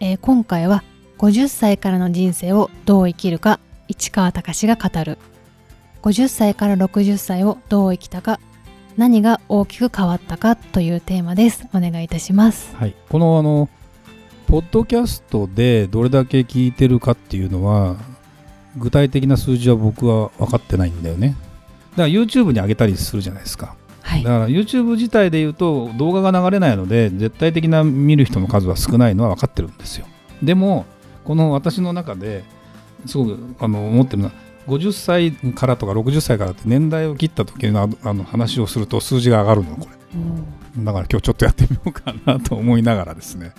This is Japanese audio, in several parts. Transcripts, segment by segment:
えー今回は50歳からの人生をどう生きるか市川隆が語る。50歳から60歳をどう生きたか何が大きく変わったかというテーマです。お願いいたします。はい、このあのポッドキャストでどれだけ聞いてるかっていうのは具体的な数字は僕は分かってないんだよね。だから YouTube に上げたりするじゃないですか。はい。だから YouTube 自体で言うと動画が流れないので絶対的な見る人の数は少ないのは分かってるんですよ。でもこの私の中ですごくあの思ってるのは50歳からとか60歳からって年代を切った時のあの話をすると数字が上がるのこれ。うん。だから今日ちょっとやってみようかなと思いながらですね。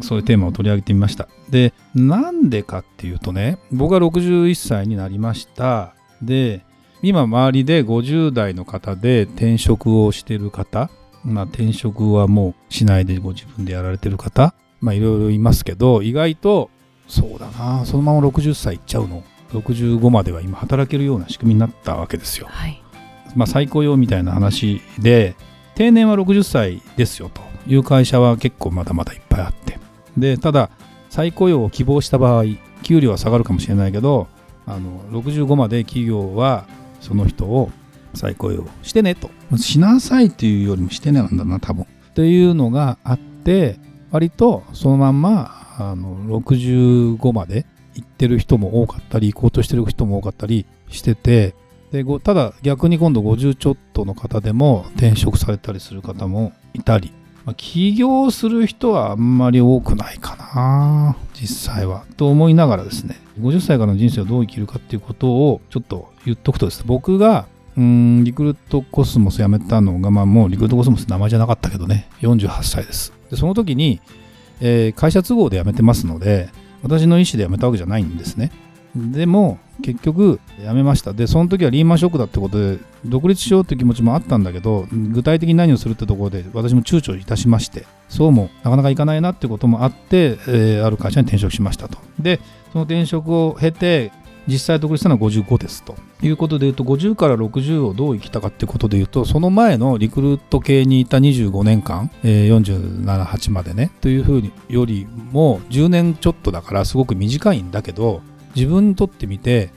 そういうテーマを取り上げてみました。でなんでかっていうとね僕は61歳になりました。で今周りで50代の方で転職をしてる方まあ転職はもうしないでご自分でやられてる方まあいろいろいますけど意外とそうだなそのまま60歳いっちゃうの。65までは今働けるような仕組みになったわけですよ。はい。まあ、再雇用みたいな話で定年は60歳ですよという会社は結構まだまだいっぱいあって。でただ再雇用を希望した場合給料は下がるかもしれないけどあの65まで企業はその人を再雇用してねと。しなさいっていうよりもしてねなんだな多分。っていうのがあって割とそのまんまあの65まで行ってる人も多かったり行こうとしてる人も多かったりしててでただ逆に今度50ちょっとの方でも転職されたりする方もいたり、起業する人はあんまり多くないかな実際は。と思いながらですね50歳からの人生をどう生きるかっていうことをちょっと言っとくとです僕がうんリクルートコスモス辞めたのが、まあ、もうリクルートコスモス名前じゃなかったけどね48歳です。でその時に、えー会社都合で辞めてますので私の意思で辞めたわけじゃないんですね。でも結局辞めました。でその時はリーマンショックだってことで独立しようという気持ちもあったんだけど具体的に何をするってところで私も躊躇いたしましてそうもなかなかいかないなってこともあって、えーある会社に転職しましたと。でその転職を経て実際独立したのは55ですということでいうと50から60をどう生きたかっていうことでいうとその前のリクルート系にいた25年間、えー47、8までねというふうによりも10年ちょっとだからすごく短いんだけど自分にとってみて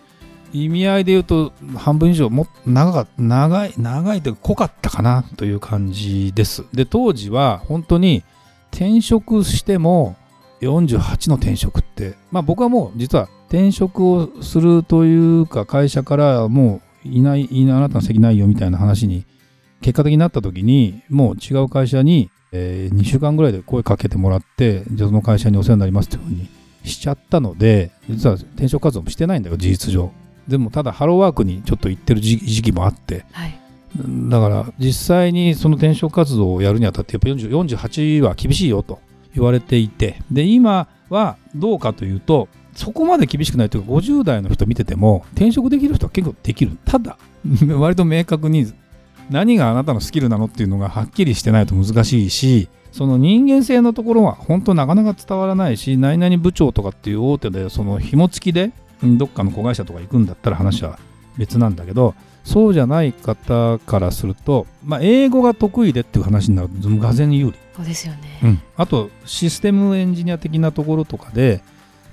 意味合いで言うと半分以上も長か長い長いというか濃かったかなという感じです。で当時は本当に転職しても48の転職ってまあ僕はもう実は転職をするというか会社からもういないいないあなたの席ないよみたいな話に結果的になった時にもう違う会社に、え2週間ぐらいで声かけてもらってじゃあその会社にお世話になりますというふうにしちゃったので実は転職活動もしてないんだよ事実上。でもただハローワークにちょっと行ってる時時期もあって。はい。だから実際にその転職活動をやるにあたってやっぱ40 48は厳しいよと言われていて。で今はどうかというとそこまで厳しくないというか50代の人見てても転職できる人は結構できる。ただ 割と明確に何があなたのスキルなのっていうのがはっきりしてないと難しいしその人間性のところは本当なかなか伝わらないし何々部長とかっていう大手でその紐付きでうんどっかの子会社とか行くんだったら話は別なんだけどそうじゃない方からすると、まあ、英語が得意でっていう話になるとがぜに有利。そうですよね、うん、あとシステムエンジニア的なところとかで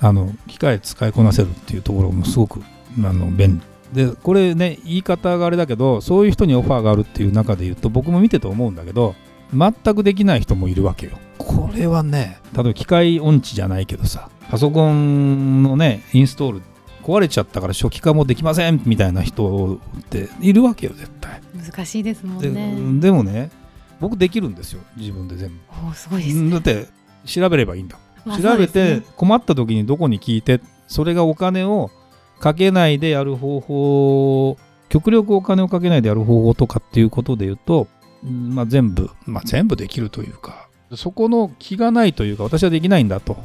あの機械使いこなせるっていうところもすごくあの便利。でこれね言い方があれだけどそういう人にオファーがあるっていう中で言うと僕も見てて思うんだけど全くできない人もいるわけよ。これはね例えば機械音痴じゃないけどさパソコンのねインストール壊れちゃったから初期化もできませんみたいな人っているわけよ絶対。難しいですもんでね。でもね僕できるんですよ自分で全部。おーすごいですね。だって調べればいいんだまあ調べて困った時にどこに聞いてそれがお金をかけないでやる方法極力お金をかけないでやる方法とかっていうことで言うと、うんまあ、全部、まあ、全部できるというか。そこの気がないというか私はできないんだとい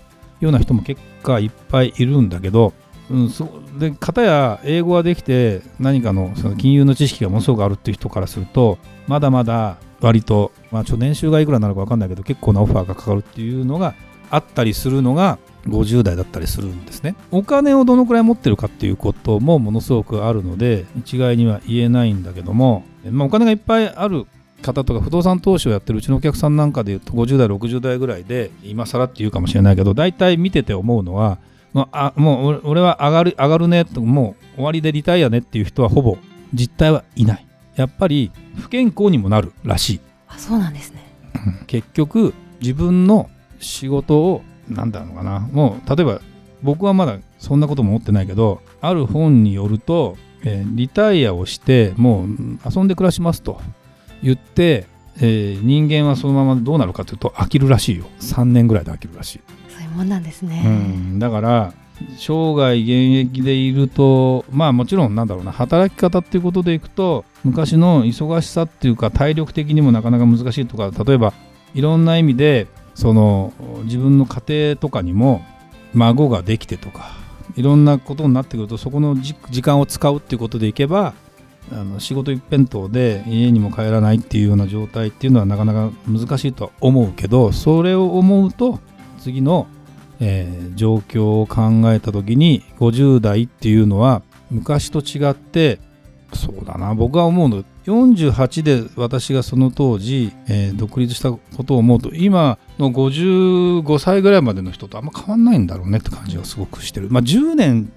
うような人も結果いっぱいいるんだけど、うん、そで片や英語ができて何かのその金融の知識がものすごくあるっていう人からするとまだまだ割と、まあ、ちょ年収がいくらなのか分かんないけど結構なオファーがかかるっていうのがあったりするのが50代だったりするんですね。お金をどのくらい持ってるかっていうこともものすごくあるので一概には言えないんだけども、まあ、お金がいっぱいある方とか不動産投資をやってるうちのお客さんなんかでいうと50代60代ぐらいで今更って言うかもしれないけど大体見てて思うのはもうあもう俺は上がる上がるねともう終わりでリタイアねっていう人はほぼ実態はいない。やっぱり不健康にもなるらしい。あそうなんですね。結局自分の仕事をなんだろうかな。もう例えば僕はまだそんなことも思ってないけどある本によると、えー、リタイアをしてもう遊んで暮らしますと言って、えー、人間はそのままどうなるかというと飽きるらしいよ。3年ぐらいで飽きるらしい。そういうもんなんですね、うん、だから生涯現役でいるとまあもちろんなんだろうな働き方っていうことでいくと昔の忙しさっていうか体力的にもなかなか難しいとか例えばいろんな意味でその自分の家庭とかにも孫ができてとかいろんなことになってくるとそこの時間を使うっていうことでいけばあの仕事一辺倒で家にも帰らないっていうような状態っていうのはなかなか難しいとは思うけどそれを思うと次の、えー、状況を考えた時に50代っていうのは昔と違ってそうだな僕は思うの48で私がその当時、えー、独立したことを思うと今の55歳ぐらいまでの人とあんま変わんないんだろうねって感じがすごくしてる。まあ10年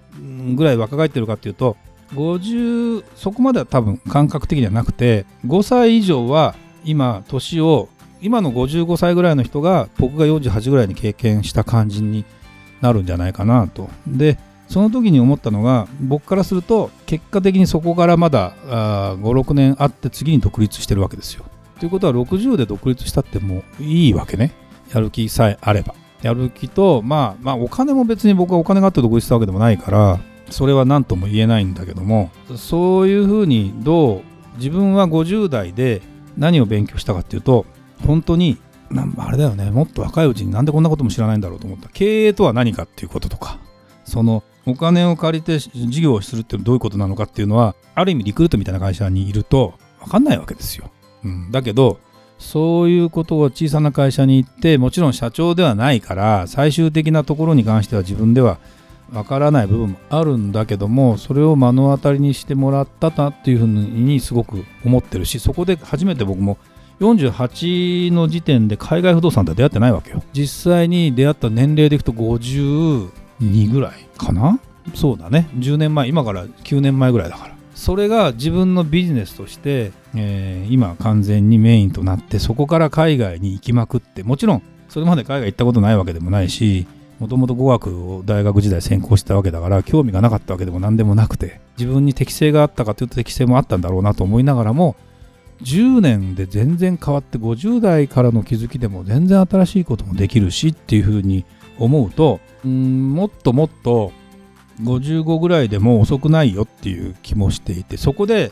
ぐらい若返ってるかっていうと50そこまでは多分感覚的にはなくて5歳以上は今年を今の55歳ぐらいの人が僕が48ぐらいに経験した感じになるんじゃないかなとでその時に思ったのが僕からすると結果的にそこからまだ56年あって次に独立してるわけですよ。ということは60で独立したってもういいわけねやる気さえあれば。やる気と、まあ、まあお金も別に僕はお金があって独立したわけでもないからそれは何とも言えないんだけどもそういうふうにどう自分は50代で何を勉強したかっていうと本当にあれだよねもっと若いうちになんでこんなことも知らないんだろうと思った経営とは何かっていうこととかそのお金を借りて事業をするってどういうことなのかっていうのはある意味リクルートみたいな会社にいると分かんないわけですよ。うん、だけどそういうことを小さな会社に行ってもちろん社長ではないから最終的なところに関しては自分では分からない部分もあるんだけどもそれを目の当たりにしてもらったなっていうふうにすごく思ってるしそこで初めて僕も48の時点で海外不動産とは出会ってないわけよ。実際に出会った年齢でいくと52ぐらいかな？そうだね。10年前今から9年前ぐらいだから。それが自分のビジネスとして、えー、今完全にメインとなってそこから海外に行きまくってもちろんそれまで海外行ったことないわけでもないしもともと語学を大学時代専攻してたわけだから興味がなかったわけでも何でもなくて自分に適性があったかというと適性もあったんだろうなと思いながらも10年で全然変わって50代からの気づきでも全然新しいこともできるしっていうふうに思うとうんもっともっと55ぐらいでも遅くないよっていう気もしていてそこで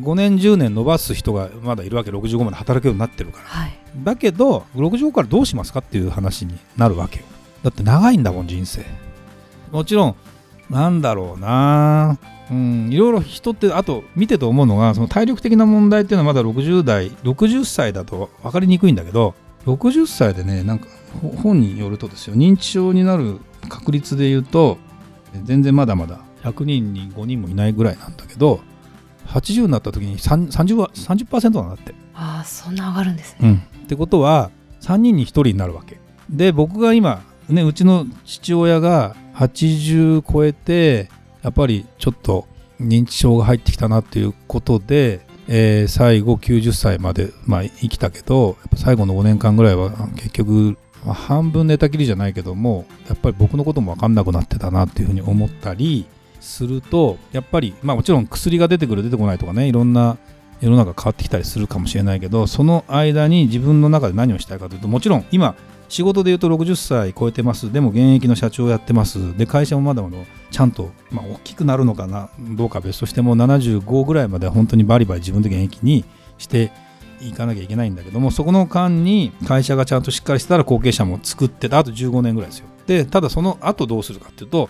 5年10年伸ばす人がまだいるわけ65まで働くようになってるから、はい、だけど65からどうしますかっていう話になるわけよだって長いんだもん人生。もちろんなんだろうな。うんいろいろ人ってあと見てて思うのがその体力的な問題っていうのはまだ60代60歳だと分かりにくいんだけど60歳でねなんか本によるとですよ。認知症になる確率で言うと全然まだまだ100人に5人もいないぐらいなんだけど80になった時に 30%, は30なんだって。ああそんな上がるんですね、うん、ってことは3人に1人になるわけ。で僕が今ねうちの父親が80超えてやっぱりちょっと認知症が入ってきたなっていうことでえー、最後90歳まで、まあ、生きたけど最後の5年間ぐらいは結局、まあ、半分寝たきりじゃないけどもやっぱり僕のことも分かんなくなってたなっていうふうに思ったりするとやっぱり、まあ、もちろん薬が出てくる出てこないとかねいろんな世の中変わってきたりするかもしれないけどその間に自分の中で何をしたいかというともちろん今仕事で言うと60歳超えてます。でも現役の社長やってます。で会社もまだまだちゃんと、まあ、大きくなるのかな。どうか別としても75ぐらいまでは本当にバリバリ自分で現役にして行かなきゃいけないんだけどもそこの間に会社がちゃんとしっかりしてたら後継者も作ってた。あと15年ぐらいですよ。でただその後どうするかっていうと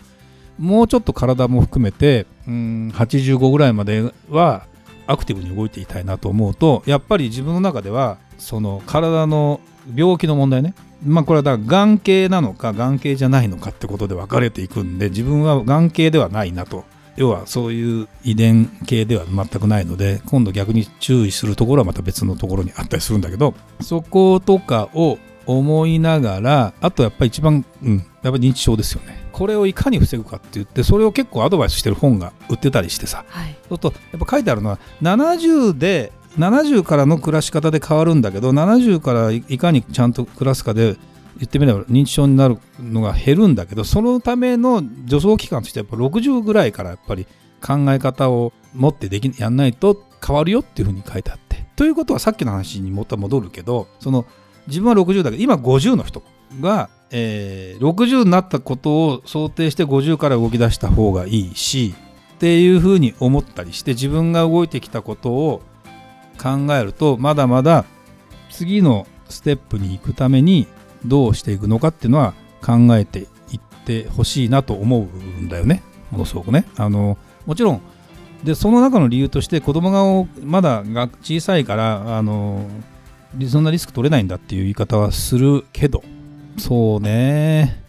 もうちょっと体も含めてうん85ぐらいまではアクティブに動いていたいなと思うとやっぱり自分の中ではその体の病気の問題ね。まあこれはだ眼系なのか眼系じゃないのかってことで分かれていくんで自分は眼系ではないなと。要はそういう遺伝系では全くないので今度逆に注意するところはまた別のところにあったりするんだけどそことかを思いながらあとやっぱり一番、うん、やっぱり認知症ですよね。これをいかに防ぐかって言ってそれを結構アドバイスしてる本が売ってたりしてさ、はい、そうするとやっぱ書いてあるのは70で70からの暮らし方で変わるんだけど70からいかにちゃんと暮らすかで言ってみれば認知症になるのが減るんだけどそのための助走期間としてやっぱ60ぐらいからやっぱり考え方を持ってできやんないと変わるよっていうふうに書いてあって。ということはさっきの話にも戻るけどその自分は60だけど今50の人が、えー、60になったことを想定して50から動き出した方がいいしっていうふうに思ったりして自分が動いてきたことを考えるとまだまだ次のステップに行くためにどうしていくのかっていうのは考えていってほしいなと思うんだよね。ものすごくね。あのもちろんでその中の理由として子供がまだが小さいからあのそんなリスク取れないんだっていう言い方はするけどそうね。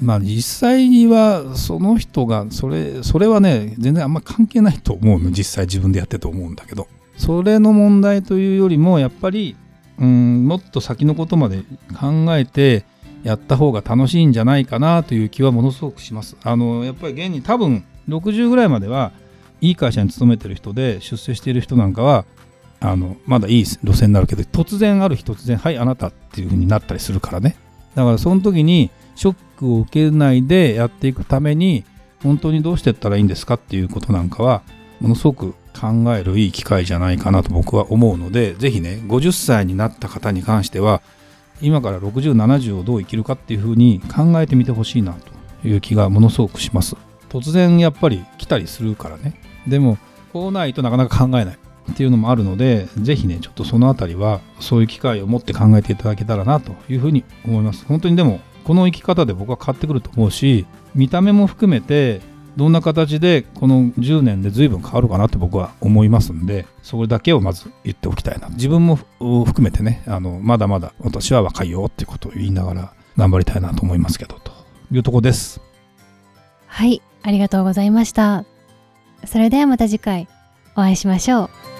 まあ実際にはその人がそれそれはね全然あんま関係ないと思うの実際自分でやってと思うんだけど。それの問題というよりもやっぱりうんもっと先のことまで考えてやった方が楽しいんじゃないかなという気はものすごくします。あのやっぱり現に多分60ぐらいまではいい会社に勤めてる人で出世している人なんかはあのまだいい路線になるけど突然ある日突然はいあなたっていう風になったりするからねだからその時にショックを受けないでやっていくために本当にどうしていったらいいんですかっていうことなんかはものすごく考えるいい機会じゃないかなと僕は思うのでぜひね50歳になった方に関しては今から6070をどう生きるかっていうふうに考えてみてほしいなという気がものすごくします。突然やっぱり来たりするからね。でもこうないとなかなか考えないっていうのもあるのでぜひねちょっとその辺りはそういう機会を持って考えていただけたらなというふうに思います。本当にでもこの生き方で僕は変わってくると思うし見た目も含めてどんな形でこの10年で随分変わるかなって僕は思いますんでそれだけをまず言っておきたいな。自分も含めてねあのまだまだ私は若いよっていうことを言いながら頑張りたいなと思いますけどというとこです。はいありがとうございました。それではまた次回お会いしましょう。